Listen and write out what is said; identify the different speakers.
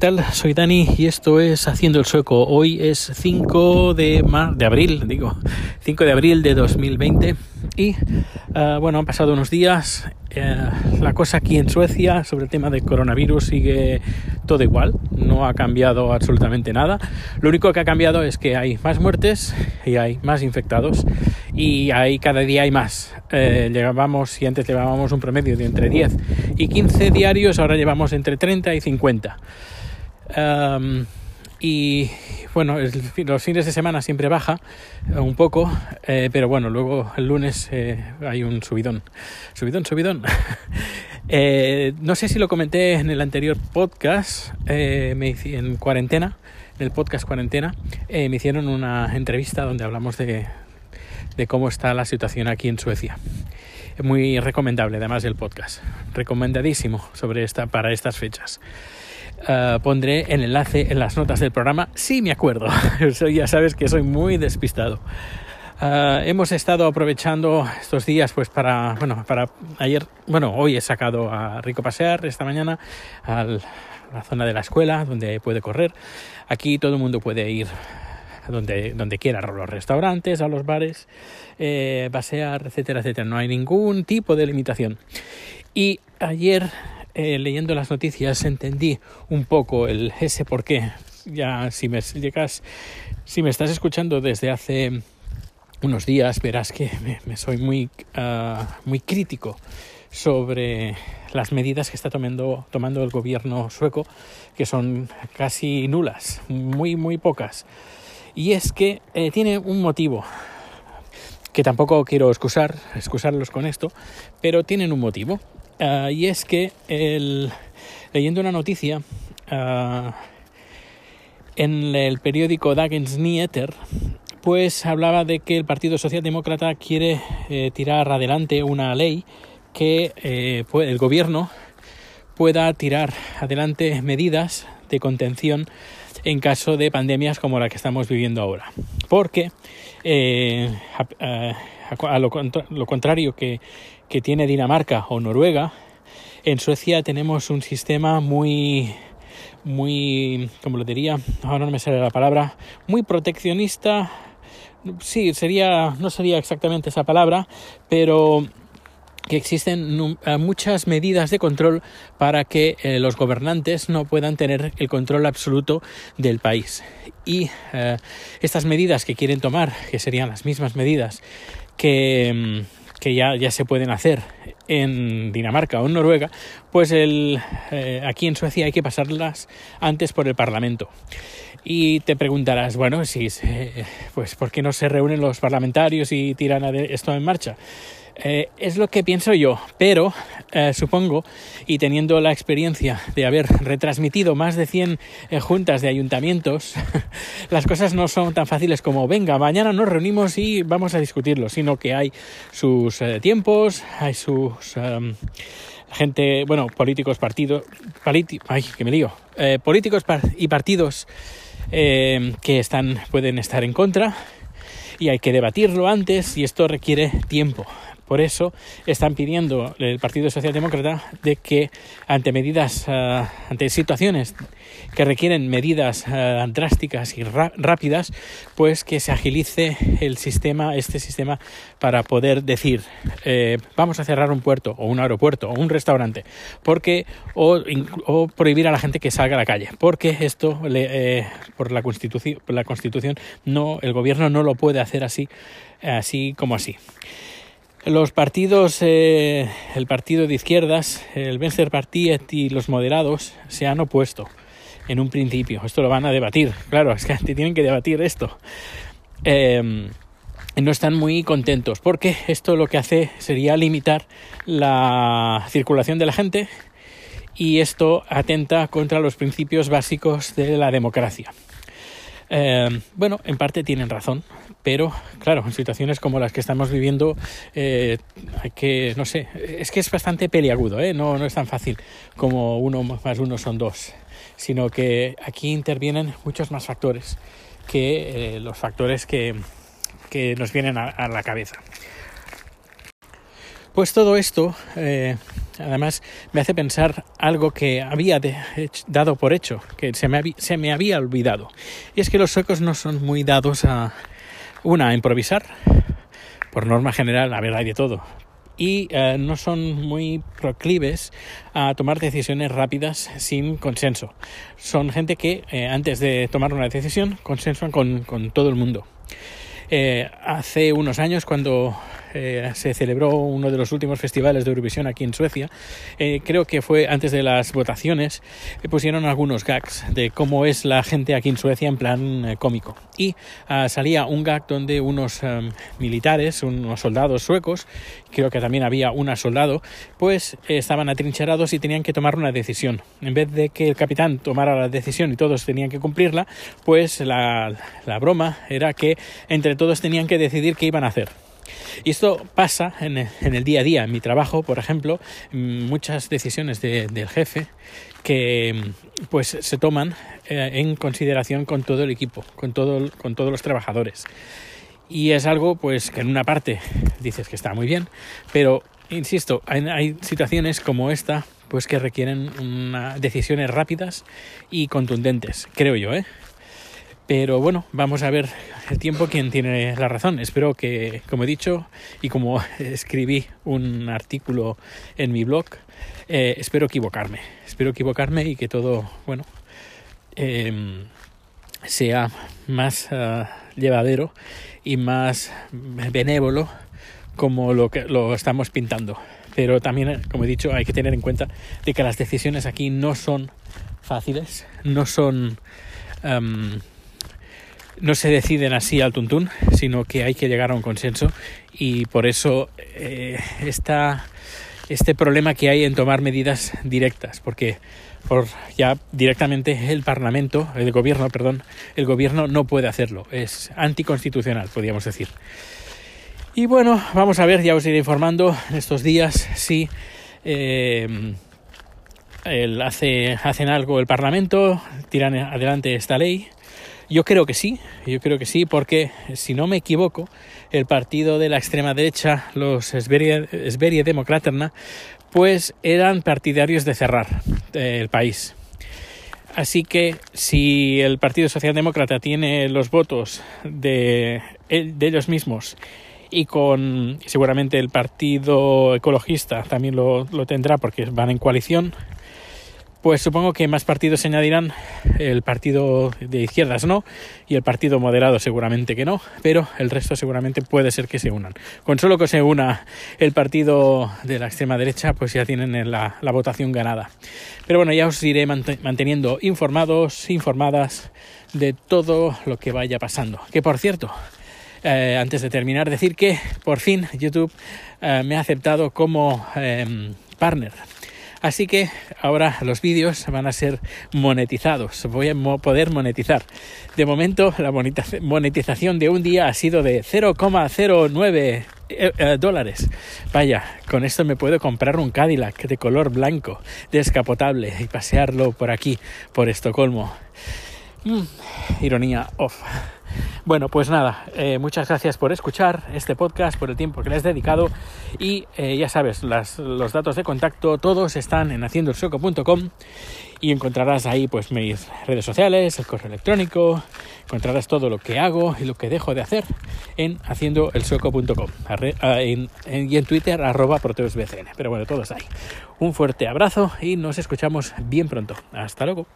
Speaker 1: tal? Soy Dani y esto es Haciendo el Sueco. Hoy es 5 de, mar de abril, digo, 5 de abril de 2020 y uh, bueno, han pasado unos días. Uh, la cosa aquí en Suecia sobre el tema del coronavirus sigue todo igual, no ha cambiado absolutamente nada. Lo único que ha cambiado es que hay más muertes y hay más infectados y hay cada día hay más. Eh, llevábamos, si antes llevábamos un promedio de entre 10 y 15 diarios, ahora llevamos entre 30 y 50. Y bueno, los fines de semana siempre baja eh, un poco, eh, pero bueno, luego el lunes eh, hay un subidón. Subidón, subidón. Eh, no sé si lo comenté en el anterior podcast, me, en cuarentena, en el podcast cuarentena, me hicieron una entrevista donde hablamos de, de cómo está la situación aquí en Suecia muy recomendable además el podcast recomendadísimo sobre esta para estas fechas Uh, pondré el enlace en las notas del programa si me acuerdo. ya sabes que soy muy despistado. Uh, hemos estado aprovechando estos días pues para, bueno, para ayer, bueno, hoy he sacado a Rico pasear esta mañana a la zona de la escuela donde puede correr. Aquí todo el mundo puede ir donde, donde quiera, a los restaurantes, a los bares, eh, pasear, etcétera, etcétera. No hay ningún tipo de limitación. Y ayer eh, leyendo las noticias entendí un poco el ese por qué. Ya si me llegas, si me estás escuchando desde hace unos días, verás que me, soy muy, uh, muy crítico sobre las medidas que está tomando, tomando el gobierno sueco, que son casi nulas, muy, muy pocas. Y es que eh, tiene un motivo, que tampoco quiero excusar, excusarlos con esto, pero tienen un motivo. Uh, y es que leyendo una noticia uh, en el periódico Dagens Nyheter, pues hablaba de que el Partido Socialdemócrata quiere eh, tirar adelante una ley que eh, el gobierno pueda tirar adelante medidas de contención en caso de pandemias como la que estamos viviendo ahora. Porque eh, a, lo, lo, contrario que, que tiene Dinamarca o Noruega, en Suecia tenemos un sistema muy muy, como lo diría, ahora no me sale la palabra, muy proteccionista. Sí, sería, no sería exactamente esa palabra, pero que existen muchas medidas de control para que eh, los gobernantes no puedan tener el control absoluto del país. Y eh, estas medidas que quieren tomar, que serían las mismas medidas que, que ya, ya se pueden hacer en Dinamarca o en Noruega, pues el, eh, aquí en Suecia hay que pasarlas antes por el Parlamento. Y te preguntarás, bueno, si, eh, pues ¿por qué no se reúnen los parlamentarios y tiran esto en marcha? Eh, es lo que pienso yo, pero eh, supongo, y teniendo la experiencia de haber retransmitido más de 100 eh, juntas de ayuntamientos, las cosas no son tan fáciles como, venga, mañana nos reunimos y vamos a discutirlo, sino que hay sus tiempos, hay sus... Um, gente, bueno, políticos, partidos, ay, que me lío, políticos y partidos que están, pueden estar en contra y hay que debatirlo antes y esto requiere tiempo. Por eso están pidiendo el Partido Socialdemócrata de que ante medidas, uh, ante situaciones que requieren medidas uh, drásticas y rápidas, pues que se agilice el sistema, este sistema, para poder decir eh, vamos a cerrar un puerto o un aeropuerto o un restaurante, porque o, o prohibir a la gente que salga a la calle, porque esto le, eh, por la constitución, por la constitución no, el gobierno no lo puede hacer así, así como así. Los partidos, eh, el partido de izquierdas, el Venstrepartiet y los moderados se han opuesto en un principio. Esto lo van a debatir, claro, es que tienen que debatir esto. Eh, no están muy contentos porque esto lo que hace sería limitar la circulación de la gente y esto atenta contra los principios básicos de la democracia. Eh, bueno, en parte tienen razón, pero claro, en situaciones como las que estamos viviendo eh, hay que, no sé, es que es bastante peliagudo, ¿eh? no, no es tan fácil como uno más uno son dos, sino que aquí intervienen muchos más factores que eh, los factores que, que nos vienen a, la cabeza. Pues todo esto, además, me hace pensar algo que había dado por hecho, que se me, había olvidado. Y es que los suecos no son muy dados a, una, improvisar, por norma general, a ver, hay de todo, y eh, no son muy proclives a tomar decisiones rápidas sin consenso. Son gente que eh, antes de tomar una decisión consensuan con, con todo el mundo. Eh, hace unos años, cuando eh, se celebró uno de los últimos festivales de Eurovisión aquí en Suecia. Eh, creo que fue antes de las votaciones, eh, pusieron algunos gags de cómo es la gente aquí en Suecia en plan cómico. Y ah, salía un gag donde unos militares, unos soldados suecos, creo que también había una soldado, pues estaban atrincherados y tenían que tomar una decisión. En vez de que el capitán tomara la decisión y todos tenían que cumplirla, pues la broma era que entre todos tenían que decidir qué iban a hacer. Y esto pasa en el, día a día. En mi trabajo, por ejemplo, muchas decisiones del jefe que pues se toman eh, en consideración con todo el equipo, con todos los trabajadores. Y es algo pues que en una parte dices que está muy bien, pero insisto, hay, situaciones como esta pues que requieren decisiones rápidas y contundentes, creo yo, ¿eh? Pero bueno, vamos a ver el tiempo quién tiene la razón. Espero que, como he dicho y como escribí un artículo en mi blog, eh, espero equivocarme. Espero equivocarme y que todo, bueno, em, sea más ah, llevadero y más benévolo como lo que lo estamos pintando. Pero también, como he dicho, hay que tener en cuenta de que las decisiones aquí no son fáciles, no son no se deciden así al tuntún, sino que hay que llegar a un consenso y por eso eh, está este problema que hay en tomar medidas directas, porque por ya directamente el Parlamento, el gobierno, perdón, el gobierno no puede hacerlo, es anticonstitucional, podríamos decir. Y bueno, vamos a ver, ya os iré informando en estos días si eh, hace, hacen algo el Parlamento, tiran adelante esta ley yo creo que sí, yo creo que sí, porque si no me equivoco, el partido de la extrema derecha, los Sveria Demokraterna, pues eran partidarios de cerrar eh, el país. Así que si el Partido Socialdemócrata tiene los votos de, ellos mismos y con seguramente el Partido Ecologista también lo tendrá porque van en coalición, pues supongo que más partidos se añadirán. El partido de izquierdas no, y el partido moderado seguramente que no, pero el resto seguramente puede ser que se unan. Con solo que se una el partido de la extrema derecha, pues ya tienen la, votación ganada. Pero bueno, ya os iré manteniendo informados, informadas de todo lo que vaya pasando. Que por cierto, eh, antes de terminar, decir que por fin YouTube eh, me ha aceptado como em, partner Así que ahora los vídeos van a ser monetizados, voy a poder monetizar. De momento la monetización de un día ha sido de 0,09 eh, eh, dólares. Vaya, con esto me puedo comprar un Cadillac de color blanco, descapotable y pasearlo por aquí, por Estocolmo. Mm, ironía off. Bueno, pues nada, eh, muchas gracias por escuchar este podcast, por el tiempo que le has dedicado y eh, ya sabes, los datos de contacto todos están en haciendoelsueco.com y encontrarás ahí pues mis redes sociales, el correo electrónico, encontrarás todo lo que hago y lo que dejo de hacer en haciendoelsueco.com y en Twitter arroba proteusbcn. Pero bueno, todos ahí. Un fuerte abrazo y nos escuchamos bien pronto. Hasta luego.